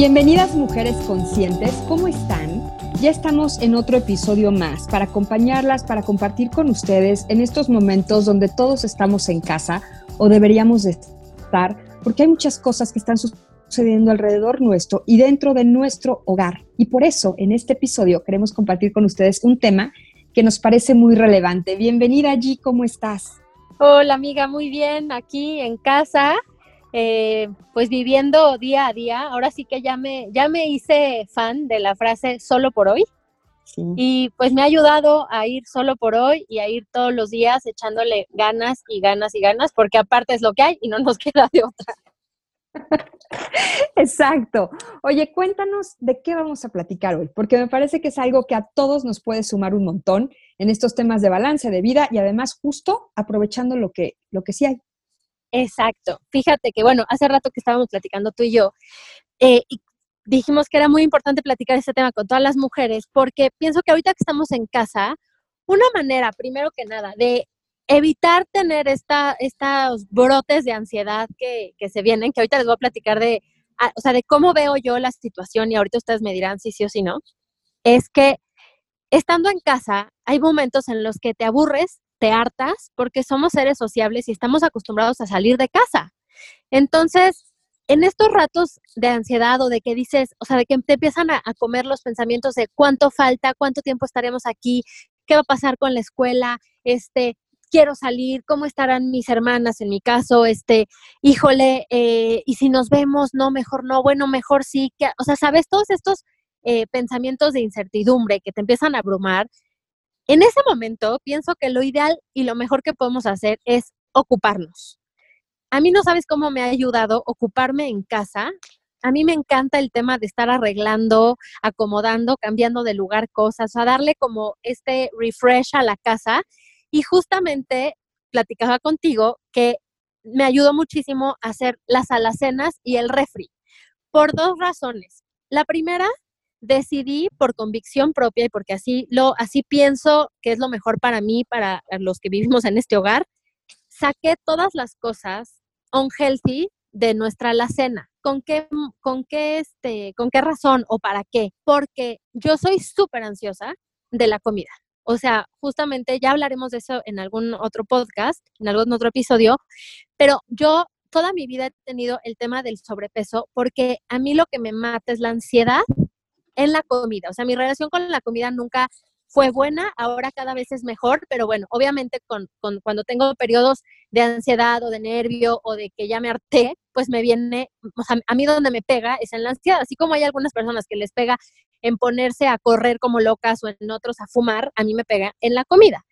Bienvenidas mujeres conscientes, ¿cómo están? Ya estamos en otro episodio más para acompañarlas, para compartir con ustedes en estos momentos donde todos estamos en casa o deberíamos estar, porque hay muchas cosas que están sucediendo alrededor nuestro y dentro de nuestro hogar. Y por eso en este episodio queremos compartir con ustedes un tema que nos parece muy relevante. Bienvenida allí, ¿cómo estás? Hola amiga, muy bien, aquí en casa eh, pues viviendo día a día. Ahora sí que ya me, ya me hice fan de la frase solo por hoy. Y pues me ha ayudado a ir solo por hoy y a ir todos los días echándole ganas y ganas y ganas, porque aparte es lo que hay y no nos queda de otra. Exacto. Oye, cuéntanos de qué vamos a platicar hoy, porque me parece que es algo que a todos nos puede sumar un montón en estos temas de balance de vida y además justo aprovechando lo que, lo que sí hay. Exacto. Fíjate que, bueno, hace rato que estábamos platicando tú y yo, eh, y dijimos que era muy importante platicar este tema con todas las mujeres, porque pienso que ahorita que estamos en casa, una manera, primero que nada, de evitar tener esta, estos brotes de ansiedad que, que se vienen, que ahorita les voy a platicar de, ah, o sea, de cómo veo yo la situación y ahorita ustedes me dirán si sí o si no, es que estando en casa hay momentos en los que te aburres te hartas porque somos seres sociables y estamos acostumbrados a salir de casa. Entonces, en estos ratos de ansiedad o de que dices, o sea, de que te empiezan a, comer los pensamientos de cuánto falta, cuánto tiempo estaremos aquí, qué va a pasar con la escuela, este, quiero salir, cómo estarán mis hermanas en mi caso, este, híjole, eh, y si nos vemos, no, mejor no, bueno, mejor sí, que, o sea, sabes, todos estos eh, pensamientos de incertidumbre que te empiezan a abrumar, en ese momento pienso que lo ideal y lo mejor que podemos hacer es ocuparnos. A mí no sabes cómo me ha ayudado ocuparme en casa. A mí me encanta el tema de estar arreglando, acomodando, cambiando de lugar cosas, a darle como este refresh a la casa. Y justamente platicaba contigo que me ayudó muchísimo a hacer las alacenas y el refri, por dos razones. La primera decidí por convicción propia y porque así lo así pienso que es lo mejor para mí, para los que vivimos en este hogar, saqué todas las cosas unhealthy de nuestra alacena. ¿Con qué, con qué, este, con qué razón o para qué? Porque yo soy súper ansiosa de la comida. O sea, justamente ya hablaremos de eso en algún otro podcast, en algún otro episodio, pero yo toda mi vida he tenido el tema del sobrepeso porque a mí lo que me mata es la ansiedad en la comida. O sea, mi relación con la comida nunca fue buena, ahora cada vez es mejor, pero bueno, obviamente con, cuando tengo periodos de ansiedad o de nervio o de que ya me harté, pues me viene, o sea, a mí donde me pega es en la ansiedad, así como hay algunas personas que les pega en ponerse a correr como locas o en otros a fumar, a mí me pega en la comida.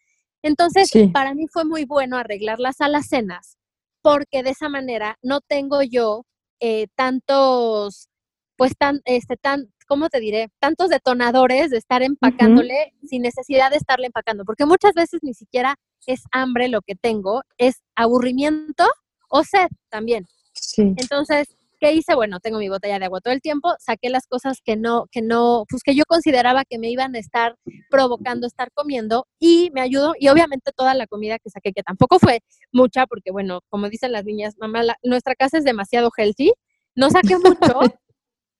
Entonces, para mí fue muy bueno arreglar las alacenas, porque de esa manera no tengo yo eh, tantos, pues tan, este, tan, ¿cómo te diré? Tantos detonadores de estar empacándole sin necesidad de estarle empacando, porque muchas veces ni siquiera es hambre lo que tengo, es aburrimiento o sed también. Sí. Entonces, ¿qué hice? Bueno, tengo mi botella de agua todo el tiempo, saqué las cosas que no, que no, pues que yo consideraba que me iban a estar provocando estar comiendo y me ayudó, y obviamente toda la comida que saqué, que tampoco fue mucha, porque bueno, como dicen las niñas, mamá, nuestra casa es demasiado healthy, no saqué mucho,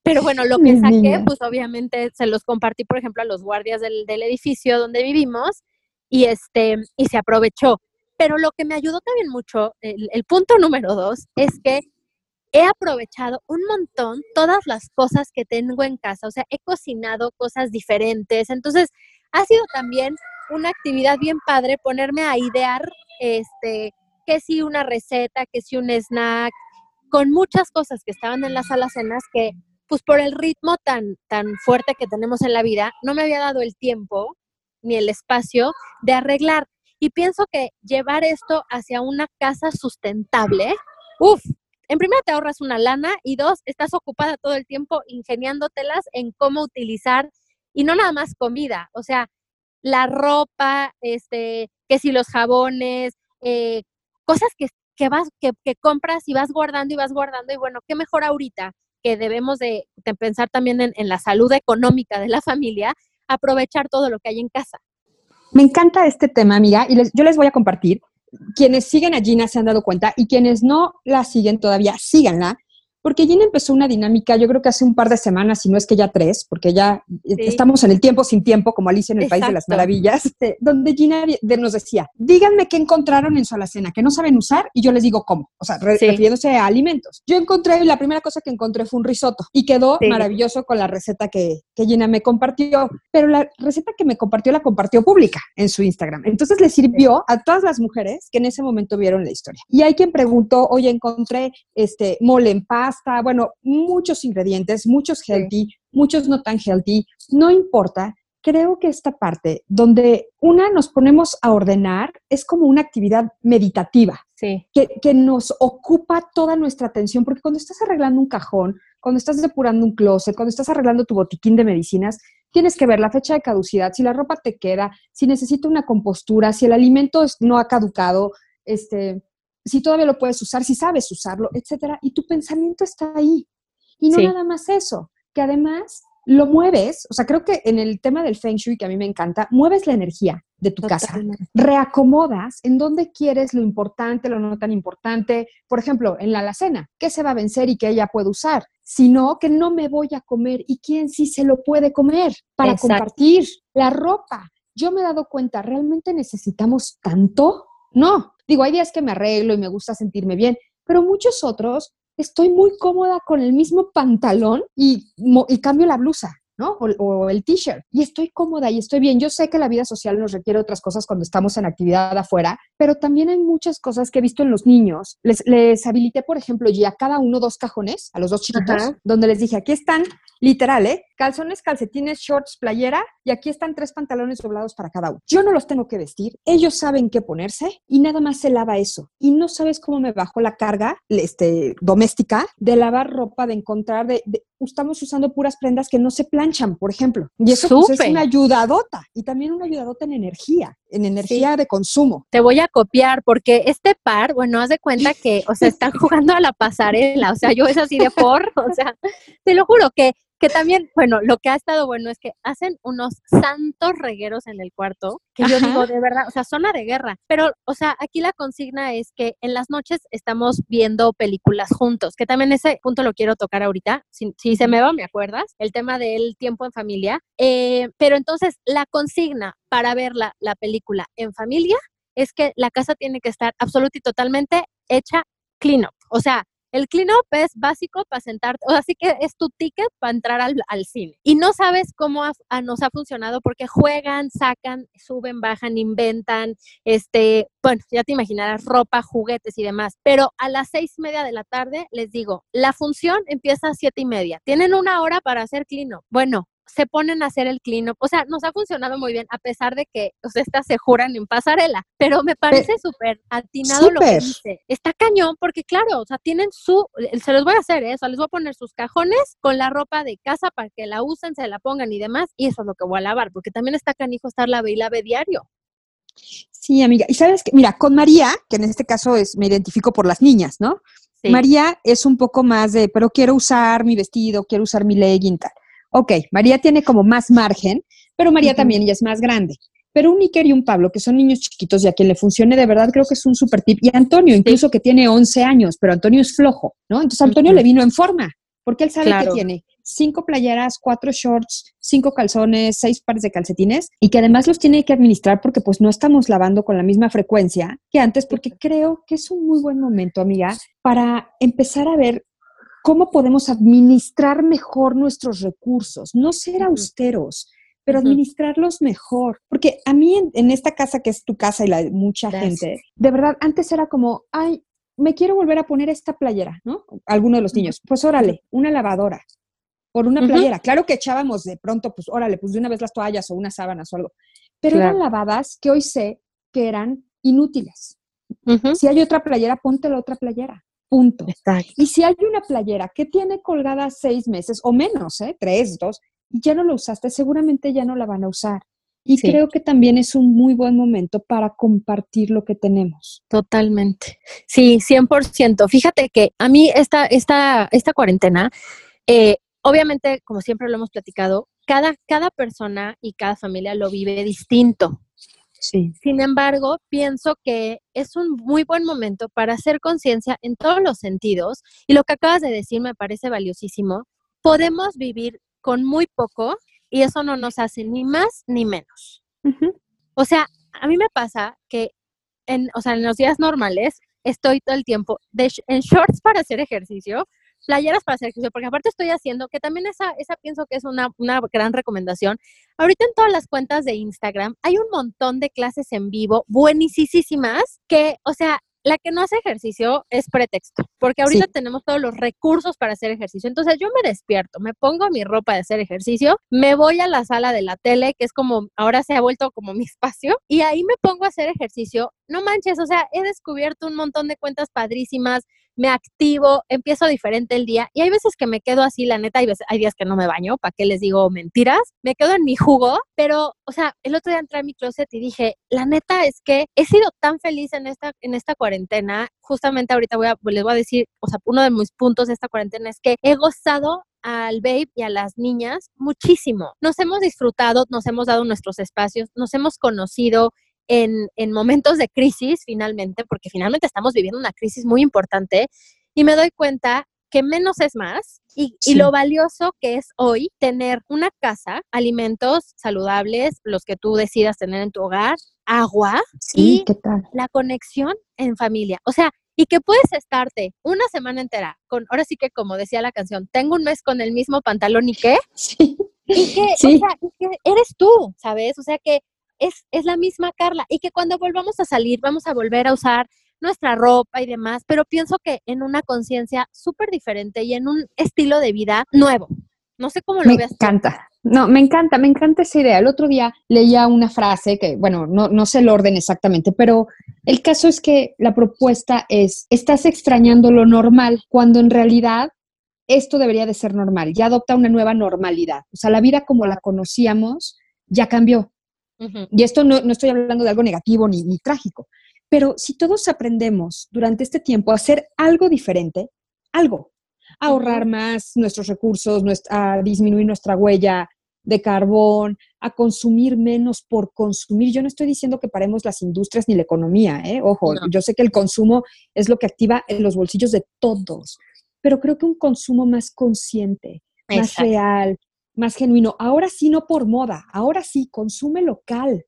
Pero bueno, lo que saqué, pues obviamente se los compartí, por ejemplo, a los guardias del, edificio donde vivimos y, este, y se aprovechó. Pero lo que me ayudó también mucho, el, el punto número dos, es que he aprovechado un montón todas las cosas que tengo en casa. O sea, he cocinado cosas diferentes. Entonces, ha sido también una actividad bien padre ponerme a idear, este, que si una receta, que si un snack, con muchas cosas que estaban en las alacenas que, pues por el ritmo tan, tan fuerte que tenemos en la vida, no me había dado el tiempo ni el espacio de arreglar. Y pienso que llevar esto hacia una casa sustentable, uff, en primera te ahorras una lana y dos, estás ocupada todo el tiempo ingeniándotelas en cómo utilizar y no nada más comida, o sea, la ropa, este, que si los jabones, eh, cosas que, que vas, que, que, compras y vas guardando y vas guardando y bueno, qué mejor ahorita que debemos de, pensar también en, en la salud económica de la familia, aprovechar todo lo que hay en casa. Me encanta este tema, amiga, y les, yo les voy a compartir. Quienes siguen a Gina se han dado cuenta y quienes no la siguen todavía, síganla, porque Gina empezó una dinámica, yo creo que hace un par de semanas, si no es que ya tres, porque ya sí. estamos en el tiempo sin tiempo, como Alicia en el Exacto. País de las Maravillas, este, donde Gina nos decía, díganme qué encontraron en su alacena, que no saben usar, y yo les digo cómo, o sea, sí. refiriéndose a alimentos. Yo encontré, la primera cosa que encontré fue un risotto, y quedó sí. maravilloso con la receta que, que Gina me compartió, pero la receta que me compartió la compartió pública en su Instagram. Entonces le sirvió a todas las mujeres que en ese momento vieron la historia. Y hay quien preguntó, oye, encontré este mole en paz, pasta, bueno, muchos ingredientes, muchos healthy, sí. muchos no tan healthy, no importa. Creo que esta parte donde una nos ponemos a ordenar es como una actividad meditativa sí. que, que nos ocupa toda nuestra atención, porque cuando estás arreglando un cajón, cuando estás depurando un closet, cuando estás arreglando tu botiquín de medicinas, tienes que ver la fecha de caducidad, si la ropa te queda, si necesita una compostura, si el alimento no ha caducado, este, si todavía lo puedes usar, si sabes usarlo, etcétera, y tu pensamiento está ahí. Y no sí. nada más eso, que además lo mueves, o sea, creo que en el tema del Feng Shui, que a mí me encanta, mueves la energía de tu Totalmente. casa, reacomodas en dónde quieres lo importante, lo no tan importante. Por ejemplo, en la alacena, ¿qué se va a vencer y que ella puede usar? Sino que no me voy a comer y quién sí se lo puede comer para Exacto. compartir. La ropa. Yo me he dado cuenta, ¿realmente necesitamos tanto? No, Digo, hay días que me arreglo y me gusta sentirme bien, pero muchos otros estoy muy cómoda con el mismo pantalón y, y cambio la blusa. ¿No? O, o el t-shirt. Y estoy cómoda y estoy bien. Yo sé que la vida social nos requiere otras cosas cuando estamos en actividad afuera, pero también hay muchas cosas que he visto en los niños. Les, les habilité, por ejemplo, ya cada uno dos cajones, a los dos chiquitos, Ajá. donde les dije, aquí están, literal, ¿eh? Calzones, calcetines, shorts, playera, y aquí están tres pantalones doblados para cada uno. Yo no los tengo que vestir, ellos saben qué ponerse y nada más se lava eso. Y no sabes cómo me bajo la carga este, doméstica de lavar ropa, de encontrar, de, de estamos usando puras prendas que no se planchan, por ejemplo. Y eso pues, es una ayudadota y también una ayudadota en energía, en energía sí. de consumo. Te voy a copiar porque este par, bueno, haz de cuenta que, o sea, están jugando a la pasarela, o sea, yo es así de por, o sea, te lo juro que que también, bueno, lo que ha estado bueno es que hacen unos santos regueros en el cuarto, que Ajá. yo digo, de verdad, o sea, zona de guerra. Pero, o sea, aquí la consigna es que en las noches estamos viendo películas juntos, que también ese punto lo quiero tocar ahorita. Si, si se me va, ¿me acuerdas? El tema del tiempo en familia. Eh, pero entonces, la consigna para ver la, la película en familia es que la casa tiene que estar absolutamente y totalmente hecha clean up. O sea, el clean up es básico para sentarte, o así que es tu ticket para entrar al, al cine. Y no sabes cómo ha, a, nos ha funcionado porque juegan, sacan, suben, bajan, inventan, este, bueno, ya te imaginarás, ropa, juguetes y demás. Pero a las seis y media de la tarde les digo, la función empieza a siete y media. Tienen una hora para hacer clean up. Bueno, se ponen a hacer el clean up. O sea, nos ha funcionado muy bien, a pesar de que o sea, estas se juran en pasarela. Pero me parece súper atinado super. lo que dice. Está cañón, porque claro, o sea, tienen su, se los voy a hacer, ¿eh? o sea, les voy a poner sus cajones con la ropa de casa para que la usen, se la pongan y demás. Y eso es lo que voy a lavar, porque también está canijo estar lave y lave diario. Sí, amiga. Y sabes que, mira, con María, que en este caso es, me identifico por las niñas, ¿no? Sí. María es un poco más de, pero quiero usar mi vestido, quiero usar mi legging, tal. Ok, María tiene como más margen, pero María uh -huh. también ya es más grande. Pero un Iker y un Pablo, que son niños chiquitos y a quien le funcione de verdad, creo que es un super tip. Y Antonio, incluso sí. que tiene 11 años, pero Antonio es flojo, ¿no? Entonces Antonio uh -huh. le vino en forma, porque él sabe claro. que tiene cinco playeras, cuatro shorts, cinco calzones, seis pares de calcetines y que además los tiene que administrar porque pues no estamos lavando con la misma frecuencia que antes, porque creo que es un muy buen momento, amiga, para empezar a ver cómo podemos administrar mejor nuestros recursos, no ser austeros, pero administrarlos mejor. Porque a mí en, en, esta casa que es tu casa y la de mucha Gracias. gente, de verdad, antes era como, ay, me quiero volver a poner esta playera, ¿no? Alguno de los niños. Pues órale, una lavadora por una playera. Claro que echábamos de pronto, pues órale, pues de una vez las toallas o unas sábanas o algo. Pero eran lavadas que hoy sé que eran inútiles. Si hay otra playera, ponte la otra playera. Punto. Y si hay una playera que tiene colgada seis meses o menos, ¿eh? tres, dos, y ya no la usaste, seguramente ya no la van a usar. Y creo que también es un muy buen momento para compartir lo que tenemos. Totalmente. Sí, 100%. Fíjate que a mí esta, esta, esta cuarentena, eh, obviamente, como siempre lo hemos platicado, cada, cada persona y cada familia lo vive distinto. Sí. Sin embargo, pienso que es un muy buen momento para hacer conciencia en todos los sentidos y lo que acabas de decir me parece valiosísimo. Podemos vivir con muy poco y eso no nos hace ni más ni menos. O sea, a mí me pasa que en, o sea, en los días normales estoy todo el tiempo en shorts para hacer ejercicio, playeras para hacer ejercicio, porque aparte estoy haciendo, que también esa, esa pienso que es una, una gran recomendación. Ahorita en todas las cuentas de Instagram hay un montón de clases en vivo buenísimas que, o sea, la que no hace ejercicio es pretexto, porque ahorita tenemos todos los recursos para hacer ejercicio. Entonces yo me despierto, me pongo mi ropa de hacer ejercicio, me voy a la sala de la tele, que es como, ahora se ha vuelto como mi espacio, y ahí me pongo a hacer ejercicio. No manches, o sea, he descubierto un montón de cuentas padrísimas, me activo, empiezo diferente el día y hay veces que me quedo así, la neta, hay, veces, hay días que no me baño, ¿para qué les digo mentiras? Me quedo en mi jugo, pero, o sea, el otro día entré a mi closet y dije, la neta es que he sido tan feliz en esta, en esta cuarentena, justamente ahorita voy a, les voy a decir, o sea, uno de mis puntos de esta cuarentena es que he gozado al babe y a las niñas muchísimo. Nos hemos disfrutado, nos hemos dado nuestros espacios, nos hemos conocido, en, en momentos de crisis finalmente, porque finalmente estamos viviendo una crisis muy importante y me doy cuenta que menos es más y, y, lo valioso que es hoy tener una casa, alimentos saludables, los que tú decidas tener en tu hogar, agua y la conexión en familia. O sea, y que puedes estarte una semana entera con, ahora sí que como decía la canción, tengo un mes con el mismo pantalón y qué. Sí. Y que, o sea, y que eres tú, ¿sabes? O sea, que es, es la misma Carla y que cuando volvamos a salir vamos a volver a usar nuestra ropa y demás, pero pienso que en una conciencia súper diferente y en un estilo de vida nuevo. No sé cómo lo veas. Me encanta. No, me encanta, me encanta esa idea. El otro día leía una frase que, bueno, no, no sé el orden exactamente, pero el caso es que la propuesta es, estás extrañando lo normal, cuando en realidad esto debería de ser normal, ya adopta una nueva normalidad. O sea, la vida como la conocíamos ya cambió. Y esto no, estoy hablando de algo negativo ni, trágico, pero si todos aprendemos durante este tiempo a hacer algo diferente, algo, a ahorrar más nuestros recursos, a disminuir nuestra huella de carbón, a consumir menos por consumir. Yo no estoy diciendo que paremos las industrias ni la economía, ¿eh? ojo, yo sé que el consumo es lo que activa en los bolsillos de todos, pero creo que un consumo más consciente, más real, más genuino. Ahora sí, no por moda, ahora sí, consume local.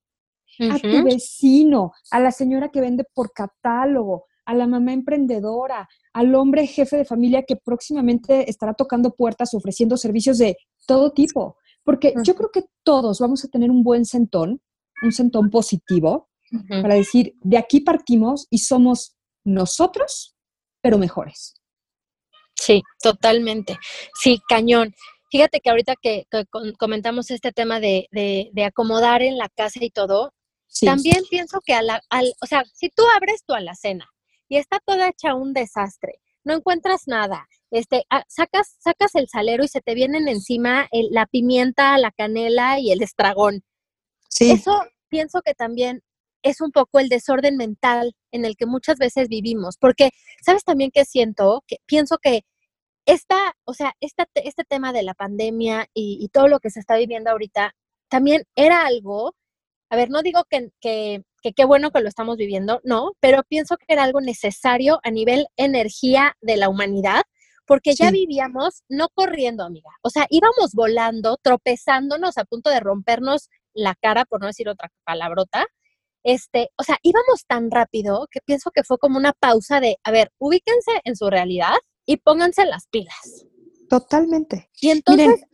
A tu vecino, a la señora que vende por catálogo, a la mamá emprendedora, al hombre jefe de familia que próximamente estará tocando puertas ofreciendo servicios de todo tipo. Porque yo creo que todos vamos a tener un buen sentón, un sentón positivo, para decir, de aquí partimos y somos nosotros, pero mejores. Sí, totalmente. Sí, cañón. Fíjate que ahorita que, comentamos este tema de, acomodar en la casa y todo, también pienso que, a la, al, o sea, si tú abres tu alacena y está toda hecha un desastre, no encuentras nada, este, ah, sacas, sacas el salero y se te vienen encima la pimienta, la canela y el estragón. Sí. Eso pienso que también es un poco el desorden mental en el que muchas veces vivimos, porque, ¿sabes también que siento? Que pienso que esta, o sea, este tema de la pandemia y, todo lo que se está viviendo ahorita también era algo, a ver, no digo que, que, qué bueno que lo estamos viviendo, no, pero pienso que era algo necesario a nivel energía de la humanidad, porque ya vivíamos no corriendo, amiga, o sea, íbamos volando, tropezándonos a punto de rompernos la cara, por no decir otra palabrota, este, o sea, íbamos tan rápido que pienso que fue como una pausa de, a ver, ubíquense en su realidad, y pónganse las pilas. Totalmente. Y entonces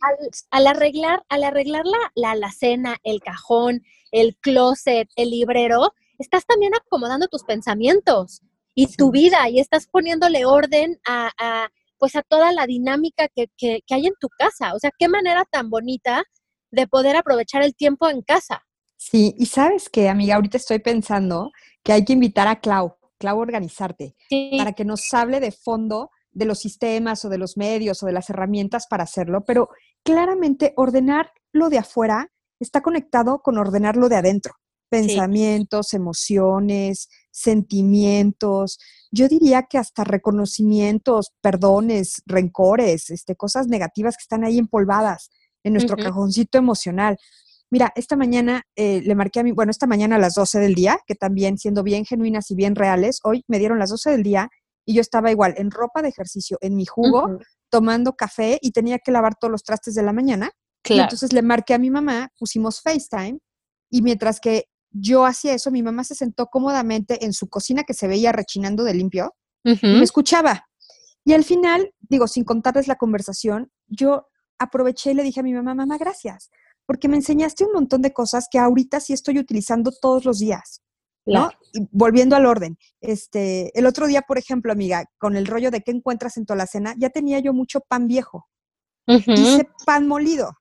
al, arreglar, al arreglar la, la alacena, el cajón, el closet, el librero, estás también acomodando tus pensamientos. y tu vida y estás poniéndole orden a, pues a toda la dinámica que, que, que, hay en tu casa. O sea, qué manera tan bonita de poder aprovechar el tiempo en casa. Sí, y sabes que, amiga, ahorita estoy pensando que hay que invitar a Clau, Clau Organizarte, para que nos hable de fondo de los sistemas o de los medios o de las herramientas para hacerlo, pero claramente ordenar lo de afuera está conectado con ordenar lo de adentro. Pensamientos, emociones, sentimientos, yo diría que hasta reconocimientos, perdones, rencores, este, cosas negativas que están ahí empolvadas en nuestro cajoncito emocional. Mira, esta mañana eh, le marqué a mí, bueno, esta mañana a las 12 del día, que también siendo bien genuinas y bien reales, hoy me dieron las 12 del día y yo estaba igual en ropa de ejercicio, en mi jugo, tomando café y tenía que lavar todos los trastes de la mañana. Y entonces le marqué a mi mamá, pusimos FaceTime y mientras que yo hacía eso, mi mamá se sentó cómodamente en su cocina que se veía rechinando de limpio y me escuchaba. Y al final, digo, sin contarles la conversación, yo aproveché y le dije a mi mamá, mamá, gracias, porque me enseñaste un montón de cosas que ahorita sí estoy utilizando todos los días. ¿No? Y volviendo al orden, este, el otro día, por ejemplo, amiga, con el rollo de qué encuentras en tu alacena, ya tenía yo mucho pan viejo. Hice pan molido.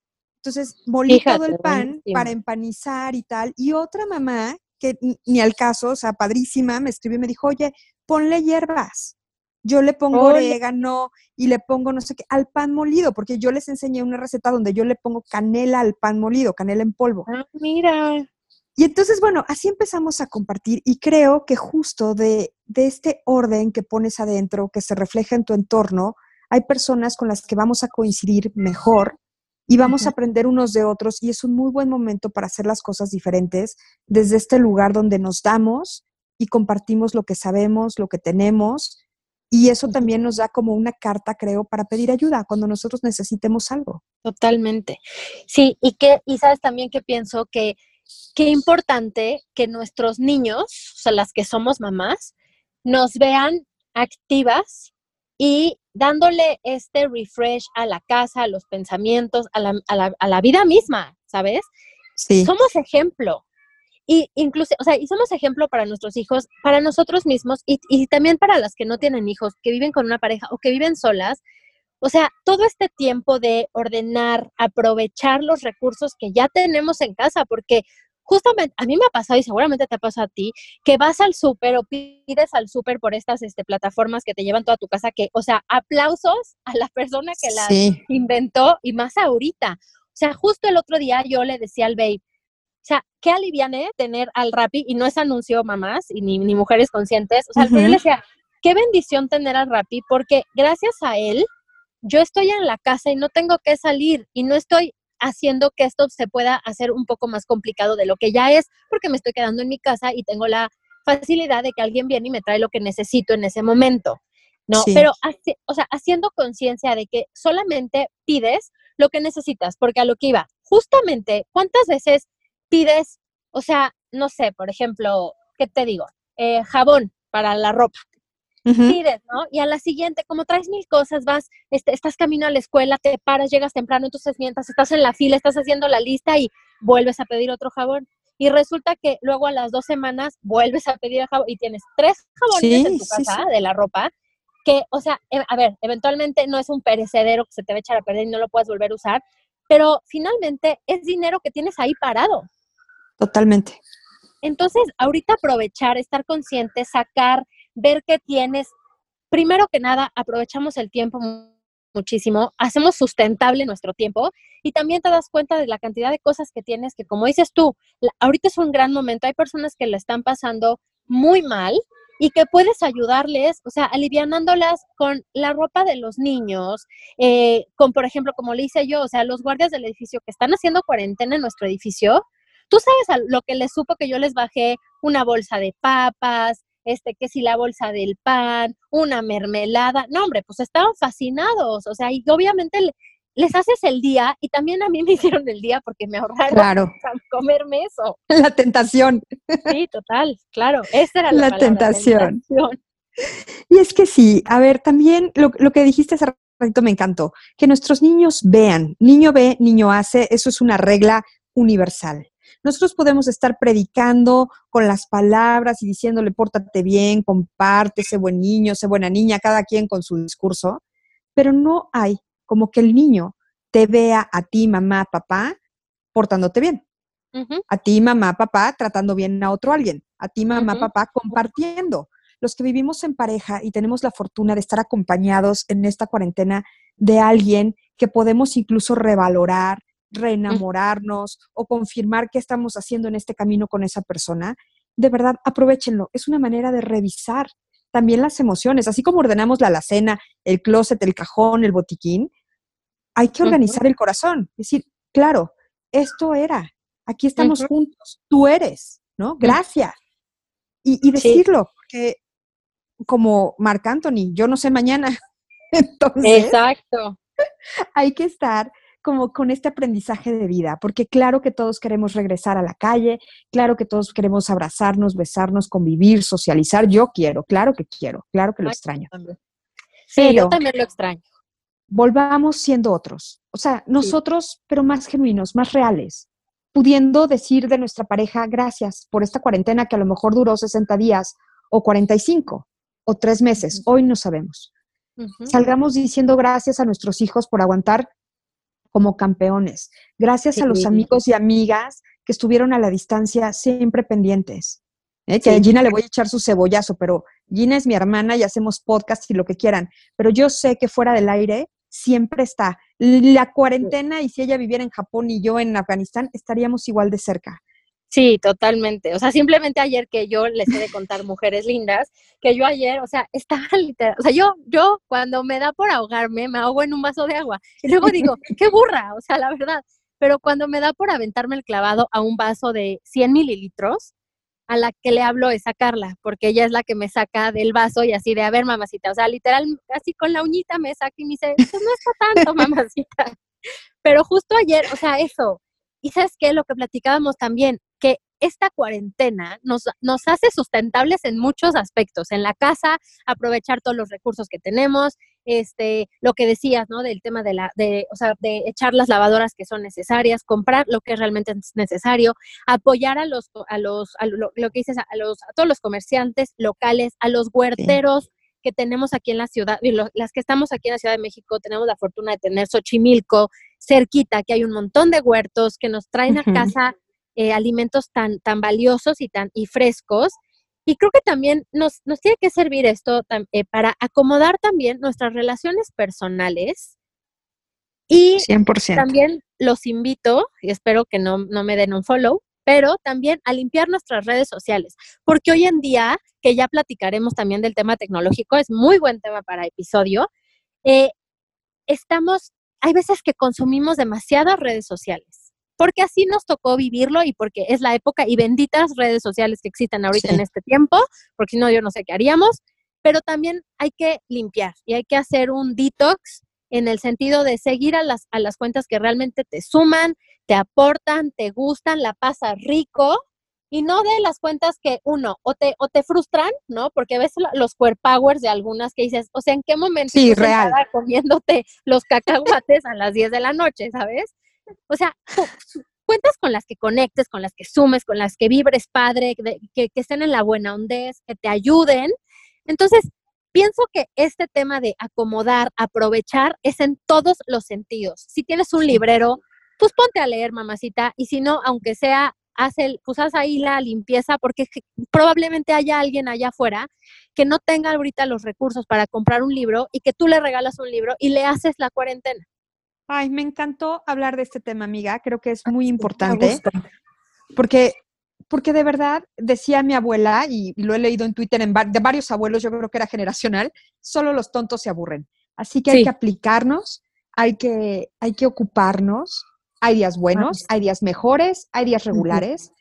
Entonces, molí todo el pan para empanizar y tal. Y otra mamá, que ni al caso, o sea, padrísima, me escribió y me dijo, oye, ponle hierbas. Yo le pongo orégano y le pongo no sé qué al pan molido, porque yo les enseñé una receta donde yo le pongo canela al pan molido, canela en polvo. Ah, mira. Y entonces, bueno, así empezamos a compartir y creo que justo de, de este orden que pones adentro, que se refleja en tu entorno, hay personas con las que vamos a coincidir mejor y vamos a aprender unos de otros y es un muy buen momento para hacer las cosas diferentes desde este lugar donde nos damos y compartimos lo que sabemos, lo que tenemos y eso también nos da como una carta, creo, para pedir ayuda cuando nosotros necesitemos algo. Totalmente. Sí, y que y sabes también que pienso que qué importante que nuestros niños, o sea, las que somos mamás, nos vean activas y dándole este refresh a la casa, a los pensamientos, a la, a la, a la vida misma, ¿sabes? Sí. Somos ejemplo. Y incluso, o sea, y somos ejemplo para nuestros hijos, para nosotros mismos y, y también para las que no tienen hijos, que viven con una pareja o que viven solas. O sea, todo este tiempo de ordenar, aprovechar los recursos que ya tenemos en casa, porque justamente a mí me ha pasado y seguramente te ha pasado a ti, que vas al súper o pides al súper por estas este, plataformas que te llevan toda tu casa, que, o sea, aplausos a la persona que las inventó y más ahorita. O sea, justo el otro día yo le decía al babe, o sea, qué aliviane tener al Rappi, y no es anuncio mamás y ni, ni mujeres conscientes, o sea, al final decía, qué bendición tener al Rappi, porque gracias a él, yo estoy en la casa y no tengo que salir y no estoy haciendo que esto se pueda hacer un poco más complicado de lo que ya es, porque me estoy quedando en mi casa y tengo la facilidad de que alguien viene y me trae lo que necesito en ese momento. ¿no? Pero, o sea, haciendo conciencia de que solamente pides lo que necesitas, porque a lo que iba, justamente, ¿cuántas veces pides, o sea, no sé, por ejemplo, ¿qué te digo? Eh, jabón para la ropa, ¿no? Y a la siguiente, como traes mil cosas, vas, este, estás camino a la escuela, te paras, llegas temprano, entonces mientras estás en la fila, estás haciendo la lista y vuelves a pedir otro jabón. Y resulta que luego a las dos semanas vuelves a pedir el jabón y tienes tres jabones en tu casa de la ropa que, o sea, e, a ver, eventualmente no es un perecedero que se te va a echar a perder y no lo puedes volver a usar, pero finalmente es dinero que tienes ahí parado. Totalmente. Entonces, ahorita aprovechar, estar consciente, sacar ver qué tienes. Primero que nada, aprovechamos el tiempo muchísimo, hacemos sustentable nuestro tiempo y también te das cuenta de la cantidad de cosas que tienes que, como dices tú, ahorita es un gran momento, hay personas que la están pasando muy mal y que puedes ayudarles, o sea, alivianándolas con la ropa de los niños, eh, con, por ejemplo, como le hice yo, o sea, los guardias del edificio que están haciendo cuarentena en nuestro edificio, tú sabes lo que les supo que yo les bajé una bolsa de papas, este, que si la bolsa del pan, una mermelada, no hombre, pues estaban fascinados, o sea, y obviamente les haces el día y también a mí me hicieron el día porque me ahorraron claro. comerme eso. La tentación. Sí, total, claro, esa era la, tentación. Y es que sí, a ver, también lo, lo que dijiste hace ratito me encantó, que nuestros niños vean, niño ve, niño hace, eso es una regla universal. Nosotros podemos estar predicando con las palabras y diciéndole, pórtate bien, comparte, sé buen niño, sé buena niña, cada quien con su discurso, pero no hay como que el niño te vea a ti, mamá, papá, portándote bien. A ti, mamá, papá, tratando bien a otro alguien. A ti, mamá, papá, compartiendo. Los que vivimos en pareja y tenemos la fortuna de estar acompañados en esta cuarentena de alguien que podemos incluso revalorar, reenamorarnos o confirmar qué estamos haciendo en este camino con esa persona, de verdad, aprovechenlo. Es una manera de revisar también las emociones. Así como ordenamos la alacena, el closet, el cajón, el botiquín, hay que organizar el corazón. Es decir, claro, esto era, aquí estamos juntos, tú eres, ¿no? Gracias. Y, decirlo, porque como Marc Anthony, yo no sé mañana. Entonces, Exacto. Hay que estar como con este aprendizaje de vida, porque claro que todos queremos regresar a la calle, claro que todos queremos abrazarnos, besarnos, convivir, socializar. Yo quiero, claro que quiero, claro que lo extraño. Sí, yo también lo extraño. Volvamos siendo otros, o sea, nosotros, pero más genuinos, más reales, pudiendo decir de nuestra pareja, gracias por esta cuarentena que a lo mejor duró 60 días o 45 o tres meses, hoy no sabemos. Salgamos diciendo gracias a nuestros hijos por aguantar como campeones. Gracias a los amigos y amigas que estuvieron a la distancia siempre pendientes. ¿eh? Que a Gina le voy a echar su cebollazo, pero Gina es mi hermana y hacemos podcast y lo que quieran. Pero yo sé que fuera del aire siempre está. La cuarentena y si ella viviera en Japón y yo en Afganistán, estaríamos igual de cerca. Sí, totalmente. O sea, simplemente ayer que yo les he de contar mujeres lindas, que yo ayer, o sea, estaba literal, o sea, yo, yo cuando me da por ahogarme, me ahogo en un vaso de agua. Y luego digo, qué burra, o sea, la verdad. Pero cuando me da por aventarme el clavado a un vaso de 100 mililitros, a la que le hablo es a Carla, porque ella es la que me saca del vaso y así de, a ver, mamacita, o sea, literal, así con la uñita me saca y me dice, pues no está tanto, mamacita. Pero justo ayer, o sea, eso. Y sabes qué, lo que platicábamos también, que esta cuarentena nos, nos hace sustentables en muchos aspectos. En la casa, aprovechar todos los recursos que tenemos, este, lo que decías, ¿no? Del tema de la, de, o sea, de echar las lavadoras que son necesarias, comprar lo que realmente es necesario, apoyar a los, a los, a lo, que dices, a los, a todos los comerciantes locales, a los huerteros. que tenemos aquí en la ciudad, y las que estamos aquí en la Ciudad de México, tenemos la fortuna de tener Xochimilco cerquita, que hay un montón de huertos que nos traen a casa eh, alimentos tan, tan valiosos y, tan, y frescos. Y creo que también nos, nos tiene que servir esto eh, para acomodar también nuestras relaciones personales. Y 100%. también los invito, y espero que no, no me den un follow, pero también a limpiar nuestras redes sociales, porque hoy en día, que ya platicaremos también del tema tecnológico, es muy buen tema para episodio, eh, estamos, hay veces que consumimos demasiadas redes sociales porque así nos tocó vivirlo y porque es la época y benditas redes sociales que existen ahorita en este tiempo, porque si no yo no sé qué haríamos, pero también hay que limpiar y hay que hacer un detox en el sentido de seguir a las, a las cuentas que realmente te suman, te aportan, te gustan, la pasas rico y no de las cuentas que uno o te o te frustran, ¿no? Porque a veces los core powers de algunas que dices, o sea, ¿en qué momento sí, real. comiéndote los cacahuates a las 10 de la noche, ¿sabes? O sea, cuentas con las que conectes, con las que sumes, con las que vibres padre, que, estén en la buena hondez, que te ayuden. Entonces, pienso que este tema de acomodar, aprovechar, es en todos los sentidos. Si tienes un librero, pues ponte a leer, mamacita, y si no, aunque sea, haz, el, pues haz ahí la limpieza, porque probablemente haya alguien allá afuera que no tenga ahorita los recursos para comprar un libro y que tú le regalas un libro y le haces la cuarentena. Ay, me encantó hablar de este tema, amiga. Creo que es muy importante. Porque, porque de verdad, decía mi abuela, y, lo he leído en Twitter de varios abuelos, yo creo que era generacional, solo los tontos se aburren. Así que hay que aplicarnos, hay que, hay que ocuparnos. Hay días buenos, hay días mejores, hay días regulares.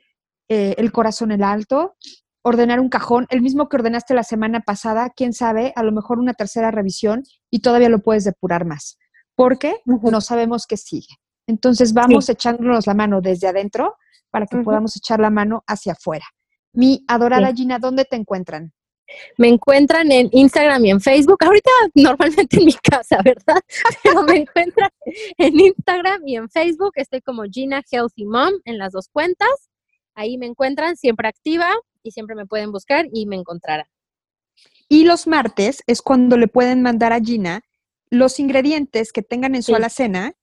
Eh, el corazón en alto, ordenar un cajón, el mismo que ordenaste la semana pasada, quién sabe, a lo mejor una tercera revisión y todavía lo puedes depurar más porque no sabemos qué sigue. Entonces vamos echándonos la mano desde adentro para que podamos echar la mano hacia afuera. Mi adorada Gina, ¿dónde te encuentran? Me encuentran en Instagram y en Facebook. Ahorita normalmente en mi casa, ¿verdad? Pero me encuentran en Instagram y en Facebook. Estoy como Gina Healthy Mom en las dos cuentas. Ahí me encuentran, siempre activa y siempre me pueden buscar y me encontrarán. Y los martes es cuando le pueden mandar a Gina los ingredientes que tengan en su alacena.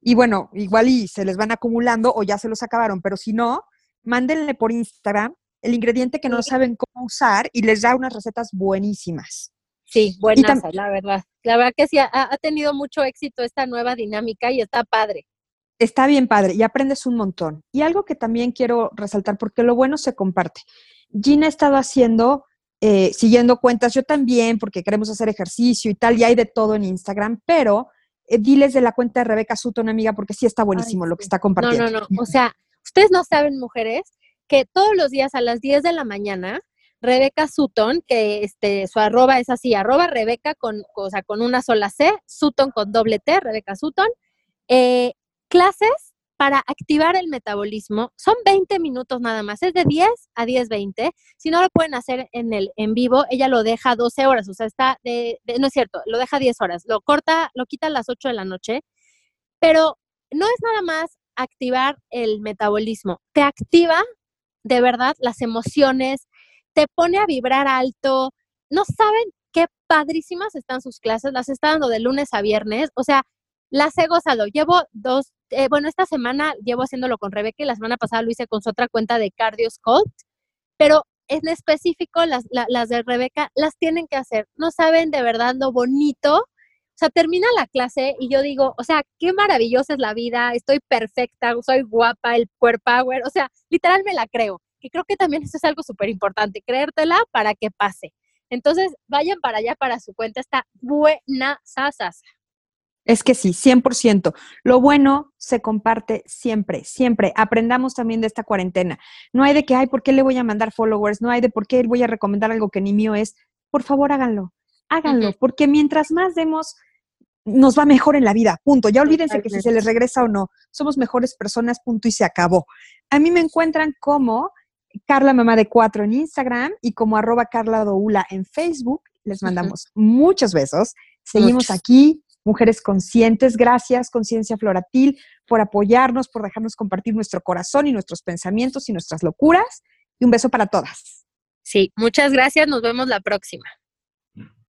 Y bueno, igual y se les van acumulando o ya se los acabaron, pero si no, mándenle por Instagram el ingrediente que no saben cómo usar y les da unas recetas buenísimas. Sí, buenas, la verdad. La verdad que sí, ha, tenido mucho éxito esta nueva dinámica y está padre. Está bien padre y aprendes un montón. Y algo que también quiero resaltar, porque lo bueno se comparte. Gina ha estado haciendo, eh, siguiendo cuentas, yo también, porque queremos hacer ejercicio y tal, y hay de todo en Instagram, pero eh, diles de la cuenta de Rebeca Sutton, amiga, porque sí está buenísimo lo que está compartiendo. No, no, no. O sea, ustedes no saben, mujeres, que todos los días a las 10 de la mañana, Rebeca Sutton, que este, su arroba es así, arroba Rebeca con, o sea, con una sola C, Sutton con doble T, Rebeca Sutton, eh, clases para activar el metabolismo. Son 20 minutos nada más, es de 10 a 10, 20. Si no lo pueden hacer en el en vivo, ella lo deja 12 horas, o sea, está de, no es cierto, lo deja 10 horas, lo corta, lo quita a las 8 de la noche, pero no es nada más activar el metabolismo, te activa de verdad las emociones, te pone a vibrar alto. No saben qué padrísimas están sus clases, las está dando de lunes a viernes, o sea, las he gozado. Llevo dos, eh, bueno, esta semana llevo haciéndolo con Rebeca y la semana pasada lo hice con su otra cuenta de Cardio Scott, pero en específico las, las de Rebeca las tienen que hacer. No saben de verdad lo bonito. O sea, termina la clase y yo digo, o sea, qué maravillosa es la vida, estoy perfecta, soy guapa, el cuerpo power, o sea, literal me la creo. Que creo que también eso es algo súper importante, creértela para que pase. Entonces, vayan para allá, para su cuenta, está buena sasas. Es que sí, 100%. Lo bueno se comparte siempre, siempre. Aprendamos también de esta cuarentena. No hay de que, ay, ¿por qué le voy a mandar followers? No hay de por qué voy a recomendar algo que ni mío es. Por favor, háganlo. Háganlo, porque mientras más demos, nos va mejor en la vida, punto. Ya olvídense que si se les regresa o no, somos mejores personas, punto, y se acabó. A mí me encuentran como Carla Mamá de Cuatro en Instagram y como arroba Carla Doula en Facebook. Les mandamos muchos besos. Seguimos aquí mujeres conscientes. Gracias, Conciencia Floratil, por apoyarnos, por dejarnos compartir nuestro corazón y nuestros pensamientos y nuestras locuras. Y un beso para todas. Sí, muchas gracias. Nos vemos la próxima.